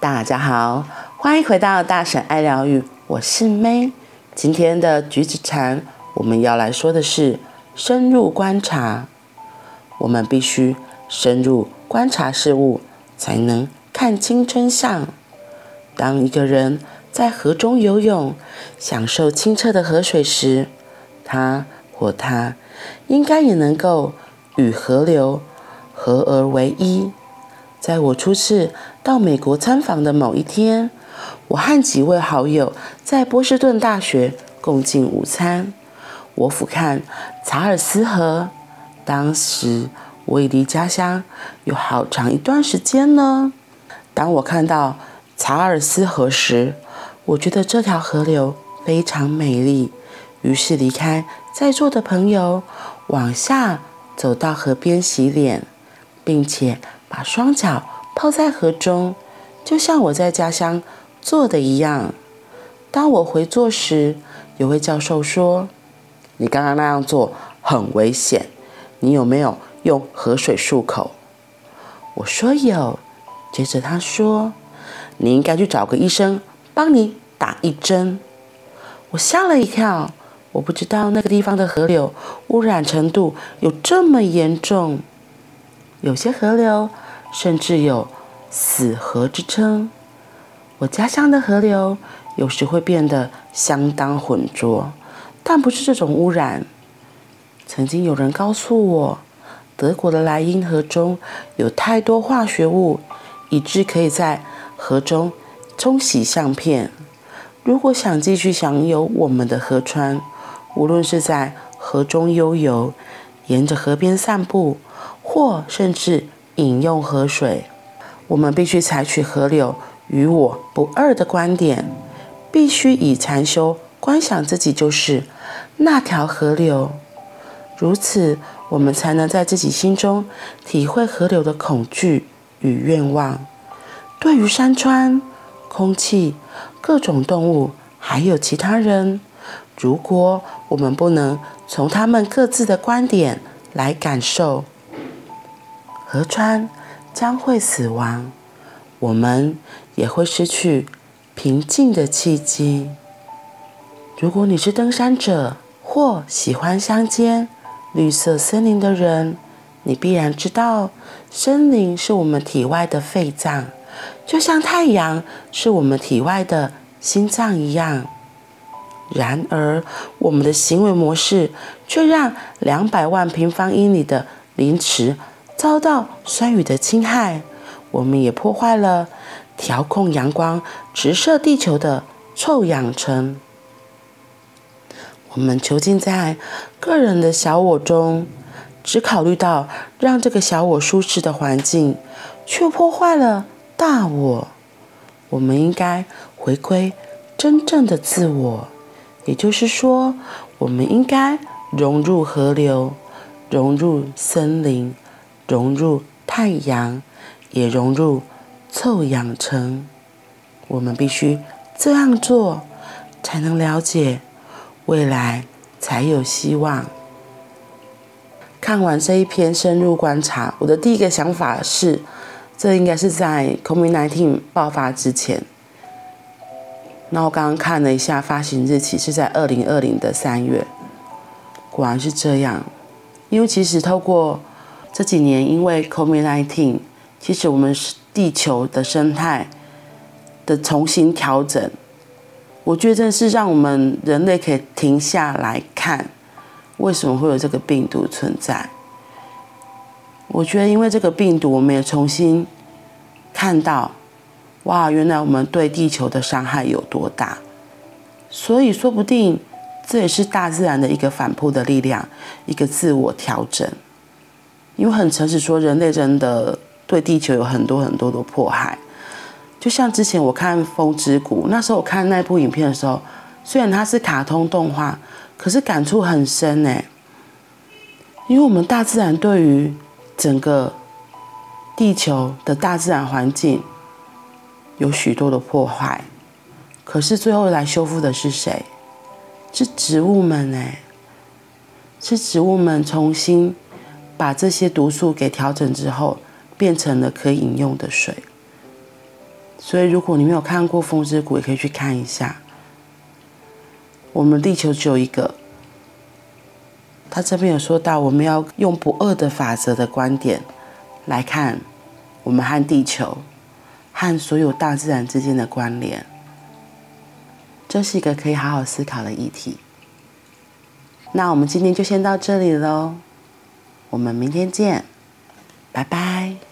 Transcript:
大家好，欢迎回到大婶爱疗愈，我是 May。今天的橘子禅，我们要来说的是深入观察。我们必须深入观察事物，才能看清真相。当一个人在河中游泳，享受清澈的河水时，他或她应该也能够与河流合而为一。在我初次到美国参访的某一天，我和几位好友在波士顿大学共进午餐。我俯瞰查尔斯河，当时我已离家乡有好长一段时间了。当我看到查尔斯河时，我觉得这条河流非常美丽，于是离开在座的朋友，往下走到河边洗脸，并且把双脚泡在河中，就像我在家乡做的一样。当我回座时，有位教授说：“你刚刚那样做很危险，你有没有用河水漱口？”我说有。接着他说：“你应该去找个医生帮你打一针。”我吓了一跳，我不知道那个地方的河流污染程度有这么严重，有些河流甚至有“死河”之称。我家乡的河流有时会变得相当浑浊，但不是这种污染。曾经有人告诉我，德国的莱茵河中有太多化学物。以致可以在河中冲洗相片。如果想继续享有我们的河川，无论是在河中悠游、沿着河边散步，或甚至饮用河水，我们必须采取河流与我不二的观点，必须以禅修观想自己就是那条河流。如此，我们才能在自己心中体会河流的恐惧。与愿望，对于山川、空气、各种动物，还有其他人，如果我们不能从他们各自的观点来感受，河川将会死亡，我们也会失去平静的契机。如果你是登山者或喜欢乡间绿色森林的人，你必然知道，森林是我们体外的肺脏，就像太阳是我们体外的心脏一样。然而，我们的行为模式却让两百万平方英里的林池遭到酸雨的侵害。我们也破坏了调控阳光直射地球的臭氧层。我们囚禁在个人的小我中。只考虑到让这个小我舒适的环境，却破坏了大我。我们应该回归真正的自我，也就是说，我们应该融入河流，融入森林，融入太阳，也融入臭氧层。我们必须这样做，才能了解未来，才有希望。看完这一篇深入观察，我的第一个想法是，这应该是在 COVID-19 爆发之前。那我刚刚看了一下，发行日期是在二零二零的三月，果然是这样。因为其实透过这几年，因为 COVID-19，其实我们地球的生态的重新调整，我觉得真的是让我们人类可以停下来看。为什么会有这个病毒存在？我觉得，因为这个病毒，我们也重新看到，哇，原来我们对地球的伤害有多大。所以，说不定这也是大自然的一个反扑的力量，一个自我调整。因为很诚实说，人类真的对地球有很多很多的迫害。就像之前我看《风之谷》，那时候我看那部影片的时候，虽然它是卡通动画。可是感触很深呢，因为我们大自然对于整个地球的大自然环境有许多的破坏，可是最后来修复的是谁？是植物们呢？是植物们重新把这些毒素给调整之后，变成了可以饮用的水。所以，如果你没有看过《风之谷》，也可以去看一下。我们地球只有一个。他这边有说到，我们要用不二的法则的观点来看我们和地球、和所有大自然之间的关联。这是一个可以好好思考的议题。那我们今天就先到这里喽，我们明天见，拜拜。